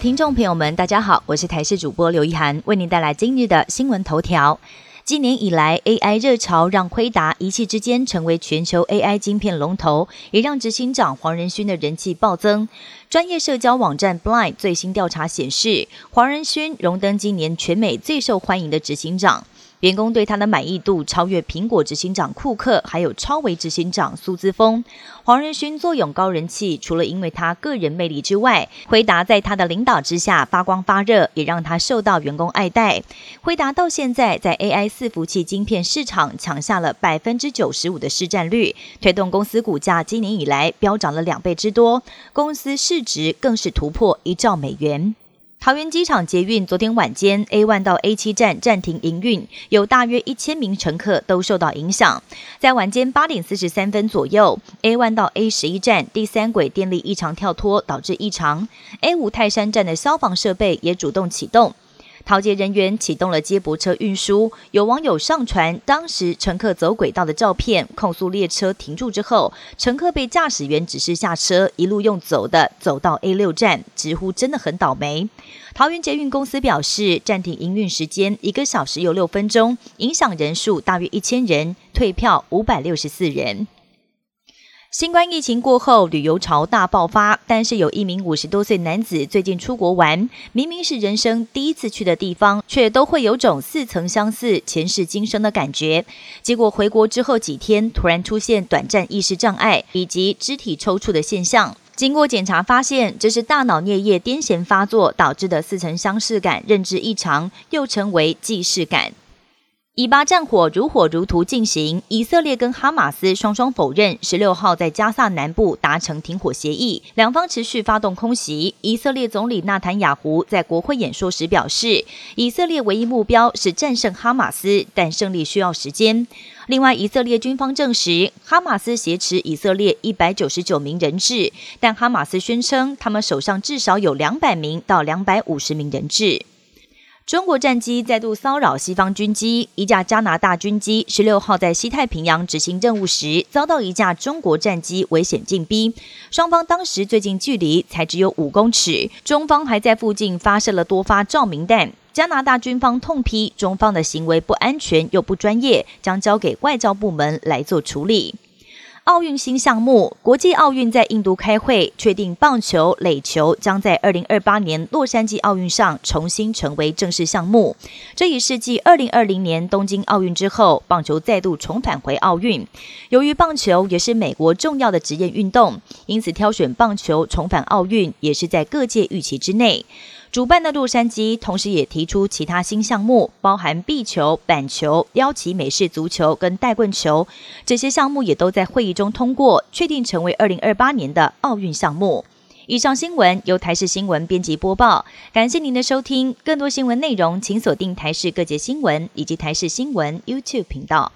听众朋友们，大家好，我是台视主播刘一涵，为您带来今日的新闻头条。今年以来，AI 热潮让辉达一气之间成为全球 AI 晶片龙头，也让执行长黄仁勋的人气暴增。专业社交网站 Blind 最新调查显示，黄仁勋荣登今年全美最受欢迎的执行长。员工对他的满意度超越苹果执行长库克，还有超维执行长苏姿峰。黄仁勋坐拥高人气，除了因为他个人魅力之外，辉达在他的领导之下发光发热，也让他受到员工爱戴。辉达到现在在 AI 伺服器晶片市场抢下了百分之九十五的市占率，推动公司股价今年以来飙涨了两倍之多，公司市值更是突破一兆美元。桃园机场捷运昨天晚间 A1 到 A 七站暂停营运，有大约一千名乘客都受到影响。在晚间八点四十三分左右，A1 到 A 十一站第三轨电力异常跳脱导致异常，A 五泰山站的消防设备也主动启动。桃捷人员启动了接驳车运输，有网友上传当时乘客走轨道的照片，控诉列车停住之后，乘客被驾驶员指示下车，一路用走的走到 A 六站，直呼真的很倒霉。桃园捷运公司表示，暂停营运时间一个小时又六分钟，影响人数大约一千人，退票五百六十四人。新冠疫情过后，旅游潮大爆发。但是有一名五十多岁男子最近出国玩，明明是人生第一次去的地方，却都会有种似曾相似、前世今生的感觉。结果回国之后几天，突然出现短暂意识障碍以及肢体抽搐的现象。经过检查发现，这是大脑颞叶癫痫发作导致的似曾相识感、认知异常，又称为既视感。以巴战火如火如荼进行，以色列跟哈马斯双双否认十六号在加萨南部达成停火协议，两方持续发动空袭。以色列总理纳坦雅胡在国会演说时表示，以色列唯一目标是战胜哈马斯，但胜利需要时间。另外，以色列军方证实，哈马斯挟持以色列一百九十九名人质，但哈马斯宣称他们手上至少有两百名到两百五十名人质。中国战机再度骚扰西方军机，一架加拿大军机十六号在西太平洋执行任务时，遭到一架中国战机危险进逼。双方当时最近距离才只有五公尺，中方还在附近发射了多发照明弹。加拿大军方痛批中方的行为不安全又不专业，将交给外交部门来做处理。奥运新项目，国际奥运在印度开会，确定棒球、垒球将在二零二八年洛杉矶奥运上重新成为正式项目。这也是继二零二零年东京奥运之后，棒球再度重返回奥运。由于棒球也是美国重要的职业运动，因此挑选棒球重返奥运也是在各界预期之内。主办的洛杉矶同时也提出其他新项目，包含壁球、板球、邀请美式足球跟带棍球，这些项目也都在会议中通过，确定成为二零二八年的奥运项目。以上新闻由台视新闻编辑播报，感谢您的收听。更多新闻内容，请锁定台视各界新闻以及台视新闻 YouTube 频道。